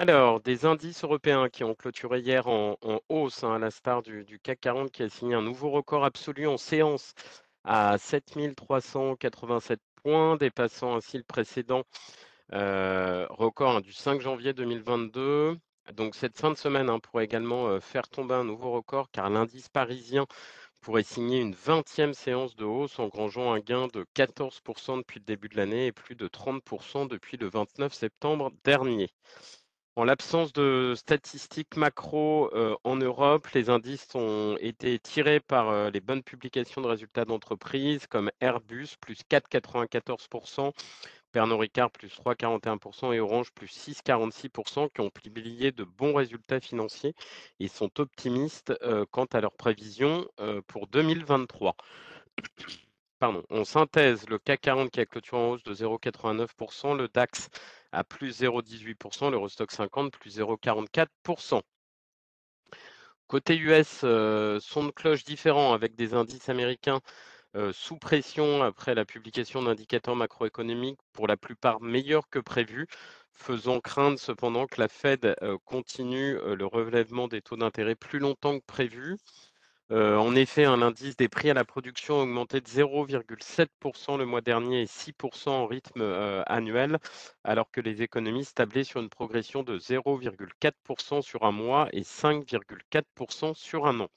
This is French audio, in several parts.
Alors, des indices européens qui ont clôturé hier en, en hausse, hein, à la star du, CAC 40 qui a signé un nouveau record absolu en séance à 7387 points, dépassant ainsi le précédent euh, record hein, du 5 janvier 2022. Donc cette fin de semaine hein, pourrait également euh, faire tomber un nouveau record car l'indice parisien pourrait signer une 20e séance de hausse, engrangeant un gain de 14% depuis le début de l'année et plus de 30% depuis le 29 septembre dernier. En l'absence de statistiques macro euh, en Europe, les indices ont été tirés par euh, les bonnes publications de résultats d'entreprises comme Airbus, plus 4,94%, Pernod Ricard, plus 3,41% et Orange, plus 6,46%, qui ont publié de bons résultats financiers et sont optimistes euh, quant à leurs prévisions pour 2023. Pardon, en synthèse, le CAC 40 qui a clôturé en hausse de 0,89%, le DAX à plus 0,18%, l'Eurostock 50 plus 0,44%. Côté US, euh, son de cloche différent avec des indices américains euh, sous pression après la publication d'indicateurs macroéconomiques pour la plupart meilleurs que prévus, faisant craindre cependant que la Fed euh, continue le relèvement des taux d'intérêt plus longtemps que prévu. Euh, en effet, un indice des prix à la production a augmenté de 0,7% le mois dernier et 6% en rythme euh, annuel, alors que les économistes tablaient sur une progression de 0,4% sur un mois et 5,4% sur un an.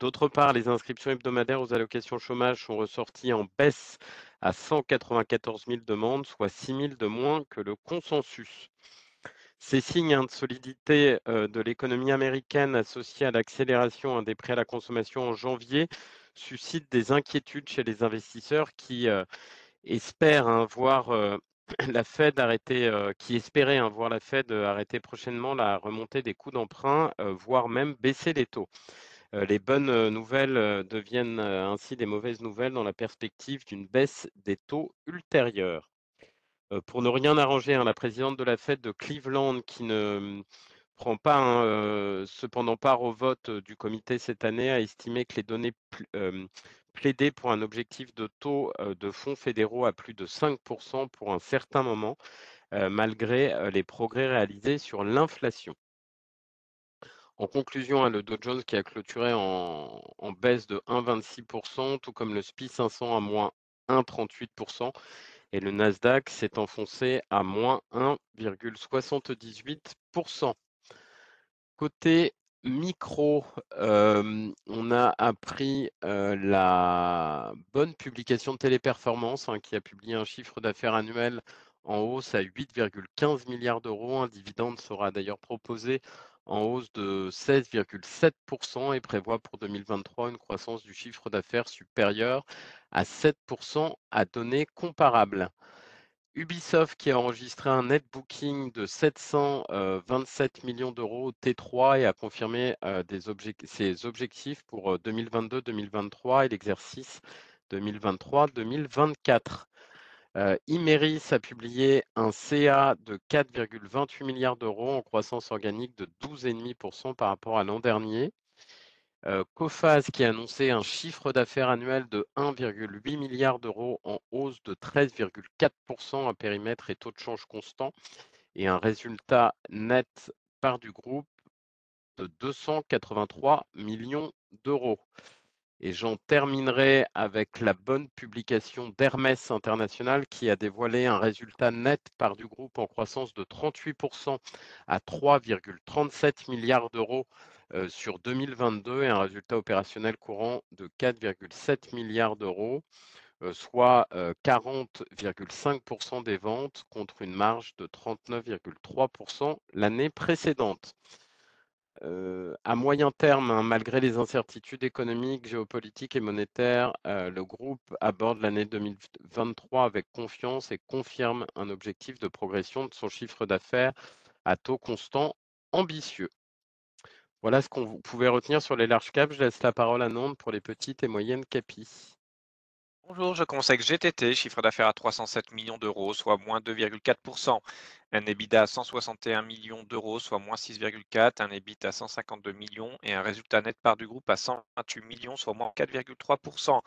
D'autre part, les inscriptions hebdomadaires aux allocations chômage sont ressorties en baisse à 194 000 demandes, soit 6 000 de moins que le consensus. Ces signes hein, de solidité de l'économie américaine associés à l'accélération des prix à la consommation en janvier suscitent des inquiétudes chez les investisseurs qui espèrent hein, voir la Fed arrêter, qui espéraient hein, voir la Fed arrêter prochainement la remontée des coûts d'emprunt, voire même baisser les taux. les bonnes nouvelles deviennent ainsi des mauvaises nouvelles dans la perspective d'une baisse des taux ultérieure. Euh, pour ne rien arranger, hein, la présidente de la Fed de Cleveland, qui ne hum, prend pas hein, euh, cependant part au vote euh, du comité cette année, a estimé que les données plaidaient pour un objectif de taux de fonds fédéraux à plus de 5% pour un certain moment, malgré les progrès réalisés sur l'inflation. En conclusion, hein, le Dow Jones qui a clôturé en, en baisse de 1,26%, tout comme le SPI 500 à moins 1,38%, et le Nasdaq s'est enfoncé à moins 1,78%. Côté micro, on a appris la bonne publication de Téléperformance hein, qui a publié un chiffre d'affaires annuel en hausse à 8,15 milliards d'euros. Un dividende sera d'ailleurs proposé en hausse de 16,7% et prévoit pour 2023 une croissance du chiffre d'affaires supérieure à 7% à données comparables. Ubisoft qui a enregistré un net booking de 727 millions d'euros T3 et a confirmé ses objectifs pour 2022-2023 et l'exercice 2023-2024. Imeris a publié un CA de 4,28 milliards d'euros en croissance organique de 12,5% par rapport à l'an dernier. Euh, qui a annoncé un chiffre d'affaires annuel de 1,8 milliard d'euros en hausse de 13,4% à périmètre et taux de change constant et un résultat net par du groupe de 283 millions d'euros. Et j'en terminerai avec la bonne publication d'Hermès International qui a dévoilé un résultat net par du groupe en croissance de 38% à 3,37 milliards d'euros euh, sur 2022 et un résultat opérationnel courant de 4,7 milliards d'euros, euh, soit 40,5% euh, des ventes contre une marge de 39,3% l'année précédente à moyen terme, hein, malgré les incertitudes économiques, géopolitiques et monétaires, le groupe aborde l'année 2023 avec confiance et confirme un objectif de progression de son chiffre d'affaires à taux constant ambitieux. Voilà ce qu'on pouvait retenir sur les larges caps. Je laisse la parole à Nantes pour les petites et moyennes capis. Bonjour, je avec GTT, chiffre d'affaires à 307 millions d'euros, soit moins 2,4%. Un EBITDA à 161 millions d'euros, soit moins 6,4%. Un EBIT à 152 millions et un résultat net part du groupe à 128 millions, soit moins 4,3%.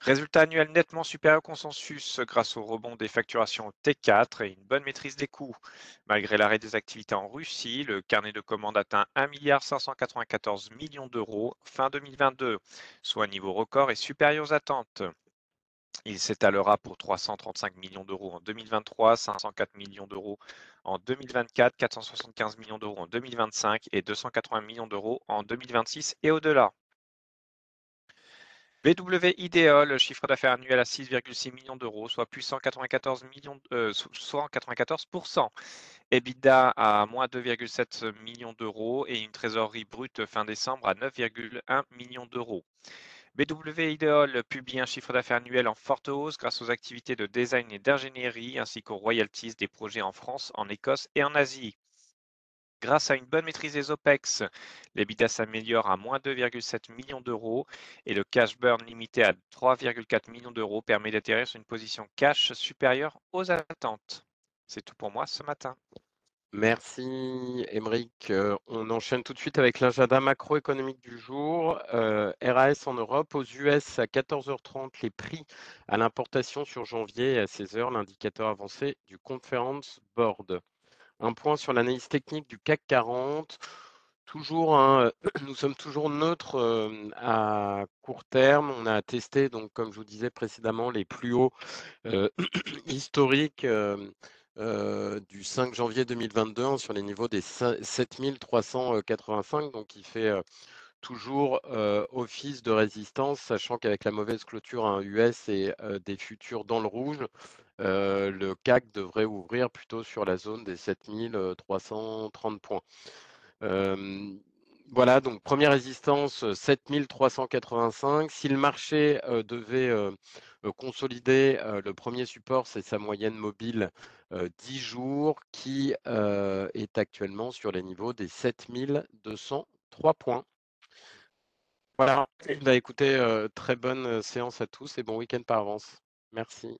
Résultat annuel nettement supérieur au consensus grâce au rebond des facturations T4 et une bonne maîtrise des coûts. Malgré l'arrêt des activités en Russie, le carnet de commandes atteint 1,594 milliard d'euros fin 2022, soit un niveau record et supérieur aux attentes. Il s'étalera pour 335 millions d'euros en 2023, 504 millions d'euros en 2024, 475 millions d'euros en 2025 et 280 millions d'euros en 2026 et au-delà. BW Ideol, chiffre d'affaires annuel à 6,6 millions d'euros, soit plus 194 millions, euh, soit 94%. EBITDA à moins 2,7 millions d'euros et une trésorerie brute fin décembre à 9,1 millions d'euros. BW Ideol publie un chiffre d'affaires annuel en forte hausse grâce aux activités de design et d'ingénierie ainsi qu'aux royalties des projets en France, en Écosse et en Asie. Grâce à une bonne maîtrise des OPEX, l'EBITDA s'améliore à moins 2,7 millions d'euros et le cash burn limité à 3,4 millions d'euros permet d'atterrir sur une position cash supérieure aux attentes. C'est tout pour moi ce matin. Merci Émeric. Euh, on enchaîne tout de suite avec l'agenda macroéconomique du jour. Euh, RAS en Europe, aux US à 14h30, les prix à l'importation sur janvier et à 16h, l'indicateur avancé du Conference Board. Un point sur l'analyse technique du CAC 40. Toujours, hein, nous sommes toujours neutres euh, à court terme. On a testé, donc, comme je vous disais précédemment, les plus hauts euh, historiques euh, du 5 janvier 2022 hein, sur les niveaux des 7385. Donc, il fait toujours office de résistance, sachant qu'avec la mauvaise clôture US et des futurs dans le rouge, le CAC devrait ouvrir plutôt sur la zone des 7330 points. Voilà, donc première résistance 7385. Si le marché devait consolider, le premier support, c'est sa moyenne mobile 10 jours qui est actuellement sur les niveaux des 7203 points. Voilà, bah, écoutez, très bonne séance à tous et bon week-end par avance. Merci.